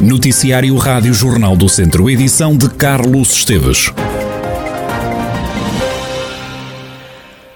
Noticiário Rádio Jornal do Centro, edição de Carlos Esteves.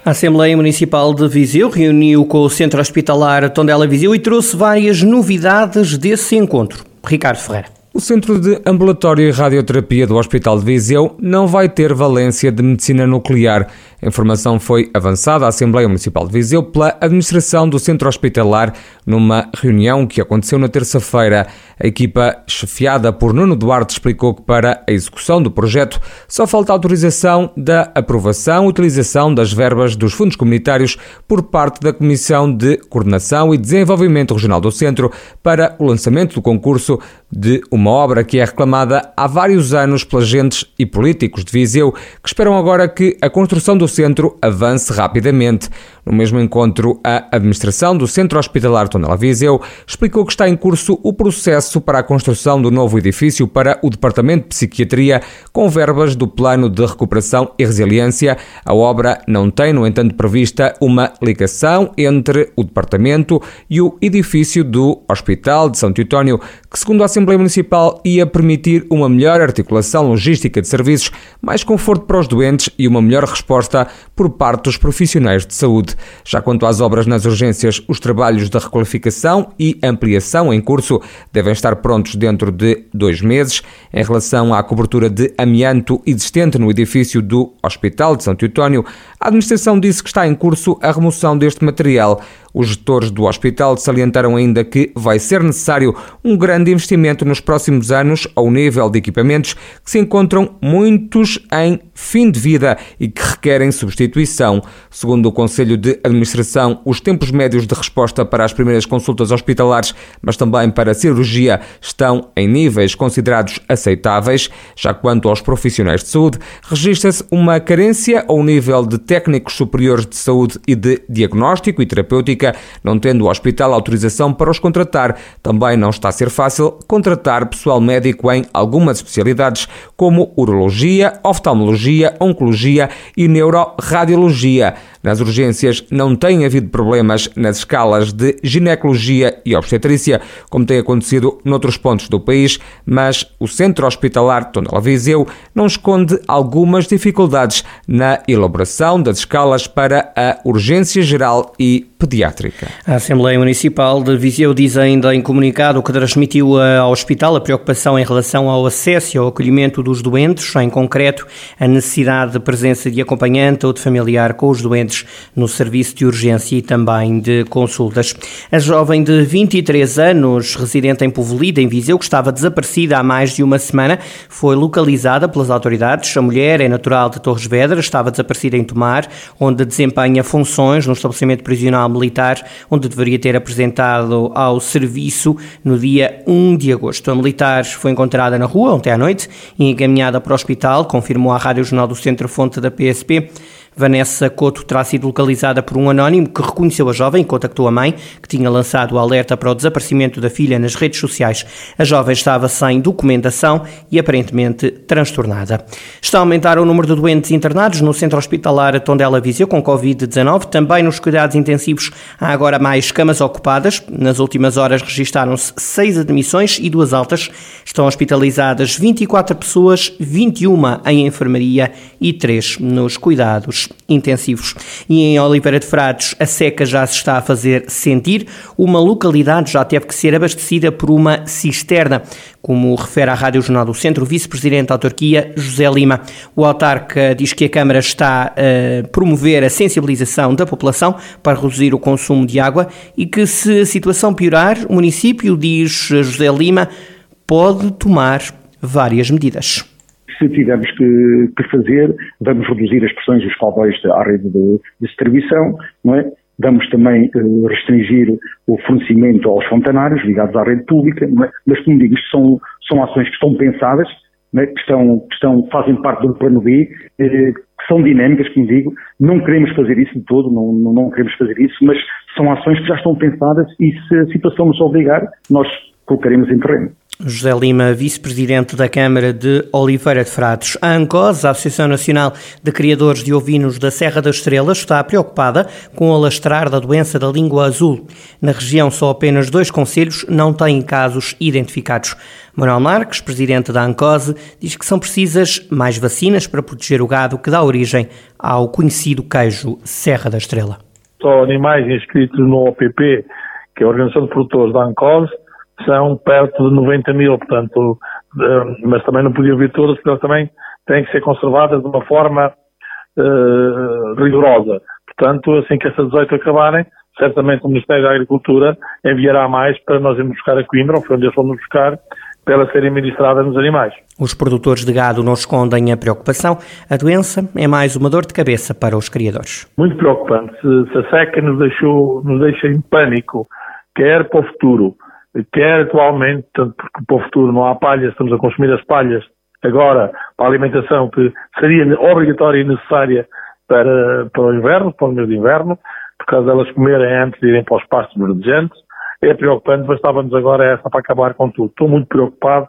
A Assembleia Municipal de Viseu reuniu com o Centro Hospitalar Tondela Viseu e trouxe várias novidades desse encontro. Ricardo Ferreira. O Centro de Ambulatório e Radioterapia do Hospital de Viseu não vai ter valência de medicina nuclear. A informação foi avançada à Assembleia Municipal de Viseu pela administração do centro hospitalar numa reunião que aconteceu na terça-feira. A equipa, chefiada por Nuno Duarte, explicou que para a execução do projeto só falta autorização da aprovação e utilização das verbas dos fundos comunitários por parte da Comissão de Coordenação e Desenvolvimento Regional do Centro para o lançamento do concurso de uma obra que é reclamada há vários anos pelas agentes e políticos de Viseu, que esperam agora que a construção do centro avance rapidamente. No mesmo encontro, a administração do Centro Hospitalar Tondela Viseu explicou que está em curso o processo para a construção do novo edifício para o Departamento de Psiquiatria, com verbas do Plano de Recuperação e Resiliência. A obra não tem, no entanto, prevista uma ligação entre o departamento e o edifício do Hospital de São Teutónio, que, segundo a Assembleia Municipal, ia permitir uma melhor articulação logística de serviços, mais conforto para os doentes e uma melhor resposta por parte dos profissionais de saúde. Já quanto às obras nas urgências, os trabalhos de requalificação e ampliação em curso devem estar prontos dentro de dois meses. Em relação à cobertura de amianto existente no edifício do Hospital de São Teutónio, a administração disse que está em curso a remoção deste material. Os gestores do hospital salientaram ainda que vai ser necessário um grande investimento nos próximos anos ao nível de equipamentos que se encontram muitos em fim de vida e que requerem substituição. Segundo o Conselho de Administração, os tempos médios de resposta para as primeiras consultas hospitalares, mas também para a cirurgia, estão em níveis considerados aceitáveis. Já quanto aos profissionais de saúde, registra-se uma carência ao nível de técnicos superiores de saúde e de diagnóstico e terapêutica não tendo o hospital autorização para os contratar. Também não está a ser fácil contratar pessoal médico em algumas especialidades, como urologia, oftalmologia, oncologia e neuroradiologia. Nas urgências não tem havido problemas nas escalas de ginecologia e obstetrícia, como tem acontecido noutros pontos do país, mas o Centro Hospitalar Tondela Viseu não esconde algumas dificuldades na elaboração das escalas para a urgência geral e pediátrica. A Assembleia Municipal de Viseu diz ainda em comunicado que transmitiu ao hospital a preocupação em relação ao acesso e ao acolhimento dos doentes, em concreto a necessidade de presença de acompanhante ou de familiar com os doentes no serviço de urgência e também de consultas. A jovem de 23 anos, residente em Povelida, em Viseu, que estava desaparecida há mais de uma semana, foi localizada pelas autoridades. A mulher é natural de Torres Vedras, estava desaparecida em Tomar, onde desempenha funções no estabelecimento prisional militar, onde deveria ter apresentado ao serviço no dia 1 de agosto. A militar foi encontrada na rua ontem à noite e encaminhada para o hospital, confirmou à Rádio Jornal do Centro Fonte da PSP. Vanessa Couto terá sido localizada por um anónimo que reconheceu a jovem e contactou a mãe, que tinha lançado o alerta para o desaparecimento da filha nas redes sociais. A jovem estava sem documentação e aparentemente transtornada. Está a aumentar o número de doentes internados no centro hospitalar Tondela Viseu com Covid-19. Também nos cuidados intensivos há agora mais camas ocupadas. Nas últimas horas registaram-se seis admissões e duas altas. Estão hospitalizadas 24 pessoas, 21 em enfermaria e 3 nos cuidados intensivos. E em Oliveira de Frades, a seca já se está a fazer sentir. Uma localidade já teve que ser abastecida por uma cisterna, como refere à Rádio Jornal do Centro o vice-presidente da autarquia, José Lima. O autarca diz que a Câmara está a promover a sensibilização da população para reduzir o consumo de água e que, se a situação piorar, o município, diz José Lima, pode tomar várias medidas se tivermos que, que, fazer, vamos reduzir as pressões dos caudais à rede de, distribuição, não é? Vamos também uh, restringir o fornecimento aos fontanários ligados à rede pública, é? mas como digo, isto são, são ações que estão pensadas, é? que, estão, que estão, fazem parte do plano B, eh, que são dinâmicas, como digo, não queremos fazer isso de todo, não, não, não queremos fazer isso, mas são ações que já estão pensadas e se a situação nos obrigar, nós colocaremos em terreno. José Lima, vice-presidente da Câmara de Oliveira de Frades. A ANCOS, a Associação Nacional de Criadores de Ovinos da Serra da Estrela, está preocupada com o alastrar da doença da língua azul. Na região, só apenas dois conselhos não têm casos identificados. Manuel Marques, presidente da ANCOS, diz que são precisas mais vacinas para proteger o gado que dá origem ao conhecido queijo Serra da Estrela. Só animais inscritos no OPP, que é a Organização de Produtores da ANCOS, são perto de 90 mil, portanto, mas também não podiam vir todas, porque elas também têm que ser conservadas de uma forma uh, rigorosa. Portanto, assim que essas 18 acabarem, certamente o Ministério da Agricultura enviará mais para nós irmos buscar a Coimbra, ou foi onde eles fomos buscar, para ela serem ministradas nos animais. Os produtores de gado não escondem a preocupação. A doença é mais uma dor de cabeça para os criadores. Muito preocupante. Se, se a seca nos, deixou, nos deixa em pânico, quer para o futuro, quer atualmente, tanto porque para o futuro não há palhas, estamos a consumir as palhas agora para a alimentação que seria obrigatória e necessária para, para o inverno, para o mês de inverno, por causa delas comerem antes de irem para os pastos verdejantes. É preocupante, bastava-nos agora essa para acabar com tudo. Estou muito preocupado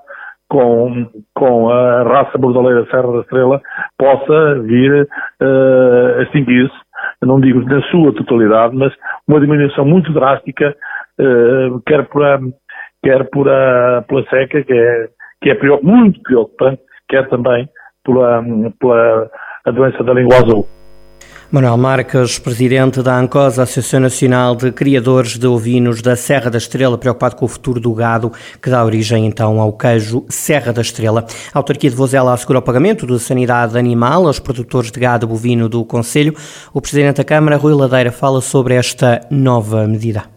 com, com a raça bordaleira Serra da Estrela possa vir uh, a extinguir-se, não digo na sua totalidade, mas uma diminuição muito drástica quer a, quer por a, pela seca, que é, que é muito preocupante, quer também pela, pela a doença da língua azul. Manuel Marques, presidente da ANCOS, Associação Nacional de Criadores de Ovinos da Serra da Estrela, preocupado com o futuro do gado, que dá origem então ao queijo Serra da Estrela. A autarquia de Vozela assegura o pagamento da sanidade animal aos produtores de gado bovino do Conselho. O presidente da Câmara, Rui Ladeira, fala sobre esta nova medida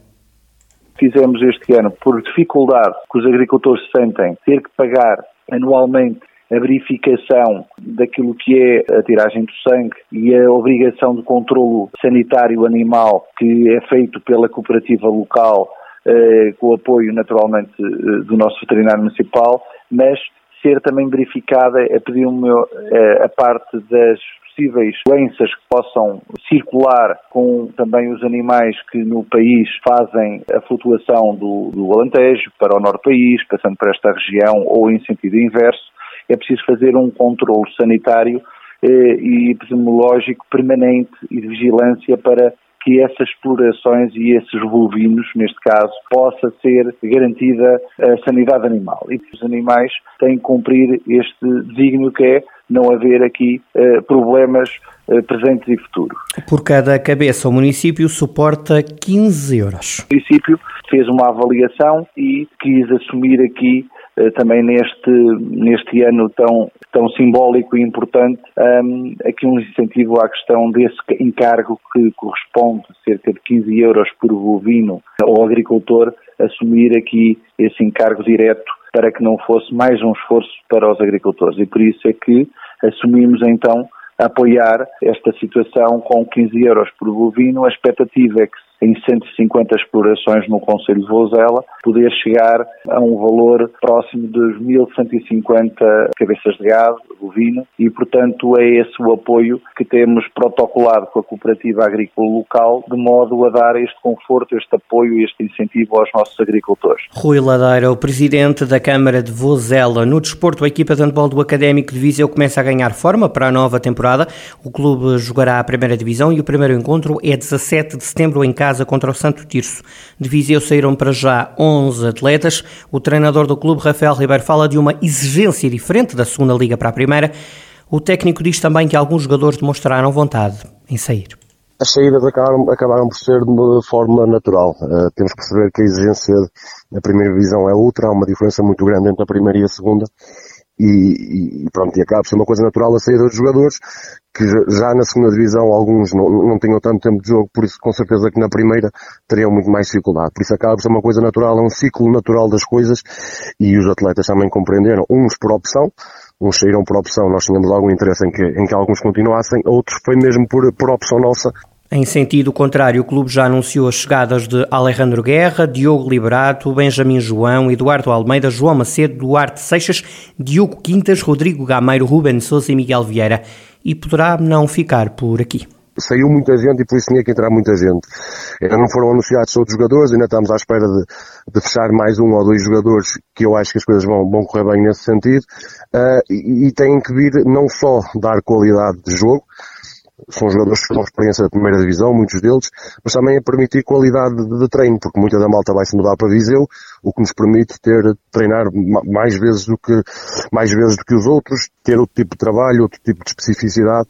fizemos este ano, por dificuldade que os agricultores sentem, ter que pagar anualmente a verificação daquilo que é a tiragem do sangue e a obrigação de controlo sanitário animal que é feito pela cooperativa local, eh, com o apoio naturalmente eh, do nosso veterinário municipal, mas ser também verificada pedir eh, a parte das possíveis doenças que possam circular com também os animais que no país fazem a flutuação do, do Alentejo para o norte do país, passando por esta região ou em sentido inverso, é preciso fazer um controle sanitário eh, e epidemiológico permanente e de vigilância para que essas explorações e esses bovinos, neste caso, possa ser garantida a sanidade animal. E os animais têm que cumprir este desígnio que é não haver aqui uh, problemas uh, presentes e futuros. Por cada cabeça, o município suporta 15 euros. O município fez uma avaliação e quis assumir aqui uh, também neste, neste ano tão, tão simbólico e importante, um, aqui um incentivo à questão desse encargo que corresponde a cerca de 15 euros por bovino ao agricultor assumir aqui esse encargo direto para que não fosse mais um esforço para os agricultores. E por isso é que assumimos então apoiar esta situação com 15 euros por bovino. A expectativa é que em 150 explorações no Conselho de Vozela, poder chegar a um valor próximo dos 1.150 cabeças de gado, bovino, e portanto é esse o apoio que temos protocolado com a cooperativa agrícola local, de modo a dar este conforto, este apoio este incentivo aos nossos agricultores. Rui Ladeira, o presidente da Câmara de Vozela. No desporto, a equipa de handball do Académico de Viseu começa a ganhar forma para a nova temporada. O clube jogará a primeira divisão e o primeiro encontro é 17 de setembro em casa casa contra o Santo Tirso. De Viseu saíram para já 11 atletas. O treinador do clube, Rafael Ribeiro, fala de uma exigência diferente da segunda liga para a primeira. O técnico diz também que alguns jogadores demonstraram vontade em sair. As saídas acabaram, acabaram por ser de uma forma natural. Uh, temos que perceber que a exigência da primeira divisão é outra, há uma diferença muito grande entre a primeira e a segunda. E, e, pronto, e acaba por ser uma coisa natural a saída dos jogadores, que já na segunda divisão alguns não, não tinham tanto tempo de jogo, por isso com certeza que na primeira teriam muito mais dificuldade. Por isso acaba por ser uma coisa natural, é um ciclo natural das coisas e os atletas também compreenderam, uns por opção, uns saíram por opção, nós tínhamos algum interesse em que, em que alguns continuassem, outros foi mesmo por, por opção nossa em sentido contrário, o clube já anunciou as chegadas de Alejandro Guerra, Diogo Liberato, Benjamin João, Eduardo Almeida, João Macedo, Duarte Seixas, Diogo Quintas, Rodrigo Gameiro, Ruben Souza e Miguel Vieira. E poderá não ficar por aqui. saiu muita gente e por isso tinha que entrar muita gente. Ainda não foram anunciados outros jogadores, ainda estamos à espera de, de, fechar mais um ou dois jogadores que eu acho que as coisas vão, vão correr bem nesse sentido. Uh, e, e têm que vir não só dar qualidade de jogo, são jogadores têm experiência da primeira divisão, muitos deles, mas também a permitir qualidade de, de, treino, porque muita da malta vai se mudar para Viseu, o que nos permite ter, treinar mais vezes do que, mais vezes do que os outros, ter outro tipo de trabalho, outro tipo de especificidade,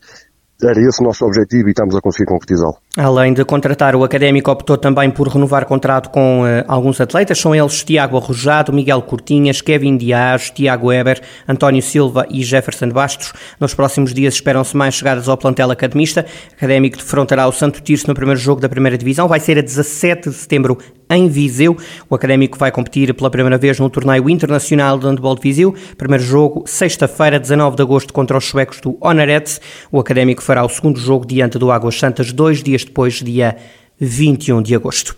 era esse o nosso objetivo e estamos a conseguir concretizá-lo. Além de contratar, o Académico optou também por renovar contrato com uh, alguns atletas. São eles Tiago Arrojado, Miguel Cortinhas, Kevin Dias, Tiago Weber, António Silva e Jefferson Bastos. Nos próximos dias esperam-se mais chegadas ao plantel academista. O Académico defrontará o Santo Tirso no primeiro jogo da primeira divisão. Vai ser a 17 de setembro em Viseu. O Académico vai competir pela primeira vez no torneio internacional de handball de Viseu. Primeiro jogo, sexta-feira, 19 de agosto, contra os suecos do Honorets. O Académico fará o segundo jogo diante do Águas Santas, dois dias depois, dia 21 de agosto.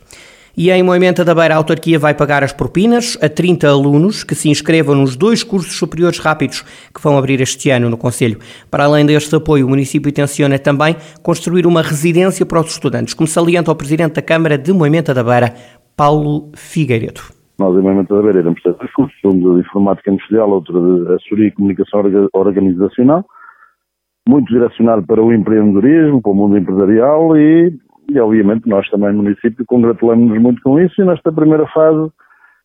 E em Moimenta da Beira, a autarquia vai pagar as propinas a 30 alunos que se inscrevam nos dois cursos superiores rápidos que vão abrir este ano no Conselho. Para além deste apoio, o município intenciona também construir uma residência para os estudantes, como salienta o Presidente da Câmara de Moimenta da Beira, Paulo Figueiredo. Nós, em Moimenta da Beira, iremos ter dois cursos, um de Informática Industrial, outro de Assessoria e Comunicação Organizacional, muito direcionado para o empreendedorismo, para o mundo empresarial e, e obviamente, nós também município congratulamos-nos muito com isso e nesta primeira fase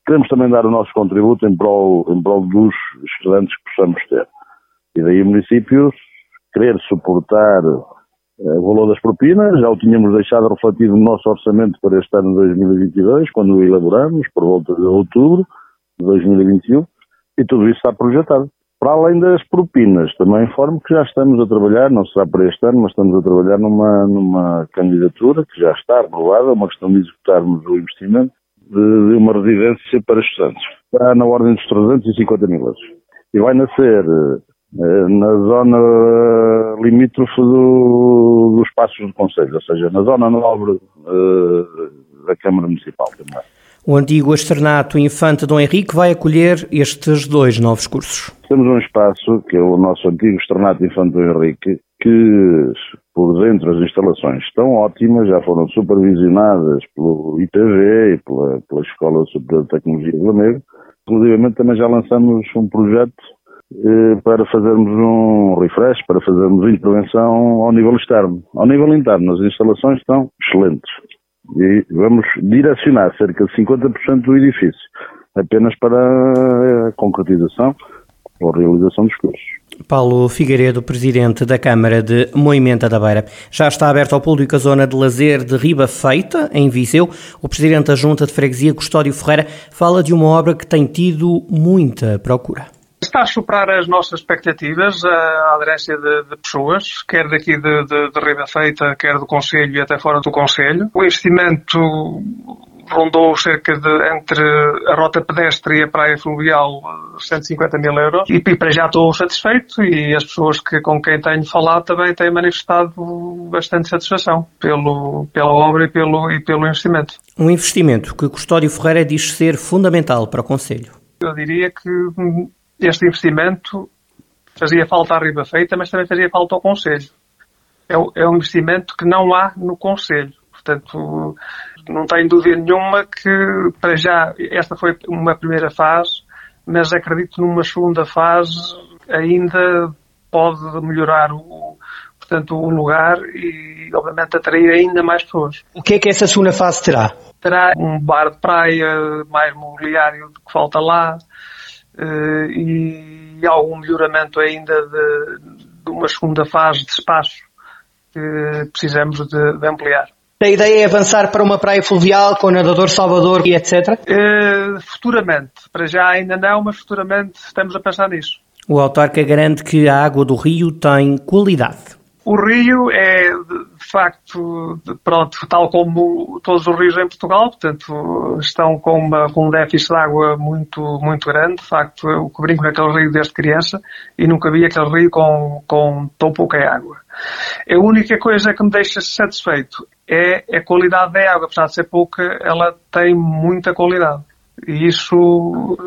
queremos também dar o nosso contributo em prol, em prol dos estudantes que possamos ter. E daí o município querer suportar o valor das propinas, já o tínhamos deixado refletido no nosso orçamento para este ano de 2022, quando o elaboramos, por volta de outubro de 2021, e tudo isso está projetado. Para além das propinas, também informo que já estamos a trabalhar, não será para este ano, mas estamos a trabalhar numa, numa candidatura que já está aprovada, uma questão de executarmos o investimento de, de uma residência para estudantes. Está na ordem dos 350 mil euros. E vai nascer eh, na zona limítrofe do, dos passos do Conselho, ou seja, na zona nobre uh, da Câmara Municipal também. O antigo externato Infante Dom Henrique vai acolher estes dois novos cursos. Temos um espaço, que é o nosso antigo externato Infante Dom Henrique, que por dentro as instalações estão ótimas, já foram supervisionadas pelo IPV e pela, pela Escola Superior de Tecnologia de Lamego. Inclusive também já lançamos um projeto eh, para fazermos um refresh, para fazermos intervenção ao nível externo. Ao nível interno, as instalações estão excelentes e vamos direcionar cerca de 50% do edifício apenas para a concretização ou realização dos cursos. Paulo Figueiredo, presidente da Câmara de Moimenta da Beira. Já está aberta ao público a zona de lazer de Riba Feita, em Viseu. O presidente da Junta de Freguesia, Custódio Ferreira, fala de uma obra que tem tido muita procura está a superar as nossas expectativas, a aderência de, de pessoas, quer daqui de, de, de Riba Feita, quer do Conselho e até fora do Conselho. O investimento rondou cerca de, entre a rota pedestre e a praia fluvial, 150 mil euros. E, e para já estou satisfeito e as pessoas que, com quem tenho falado também têm manifestado bastante satisfação pelo, pela obra e pelo, e pelo investimento. Um investimento que Custódio Ferreira diz ser fundamental para o Conselho. Eu diria que este investimento fazia falta à Riba Feita, mas também fazia falta ao Conselho. É, é um investimento que não há no Conselho. Portanto, não tenho dúvida nenhuma que, para já, esta foi uma primeira fase, mas acredito numa segunda fase ainda pode melhorar o, portanto, o lugar e, obviamente, atrair ainda mais pessoas. O que é que essa segunda fase terá? Terá um bar de praia, mais mobiliário do que falta lá, e algum melhoramento ainda de, de, uma segunda fase de espaço que precisamos de, de, ampliar. A ideia é avançar para uma praia fluvial com nadador Salvador e etc? Uh, eh, futuramente. Para já ainda não, mas futuramente estamos a pensar nisso. O autarca garante que a água do rio tem qualidade. O rio é, facto, pronto, tal como todos os rios em Portugal, portanto, estão com, uma, com um déficit de água muito, muito grande. De facto, eu brinco naquele rio desde criança e nunca vi aquele rio com, com tão pouca água. A única coisa que me deixa satisfeito é a qualidade da água. Apesar de ser pouca, ela tem muita qualidade. E isso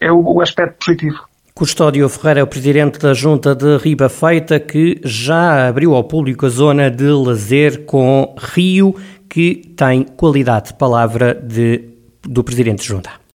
eh, é o aspecto positivo. Custódio Ferreira é o presidente da Junta de Riba Feita, que já abriu ao público a zona de lazer com rio, que tem qualidade. Palavra de, do presidente de Junta.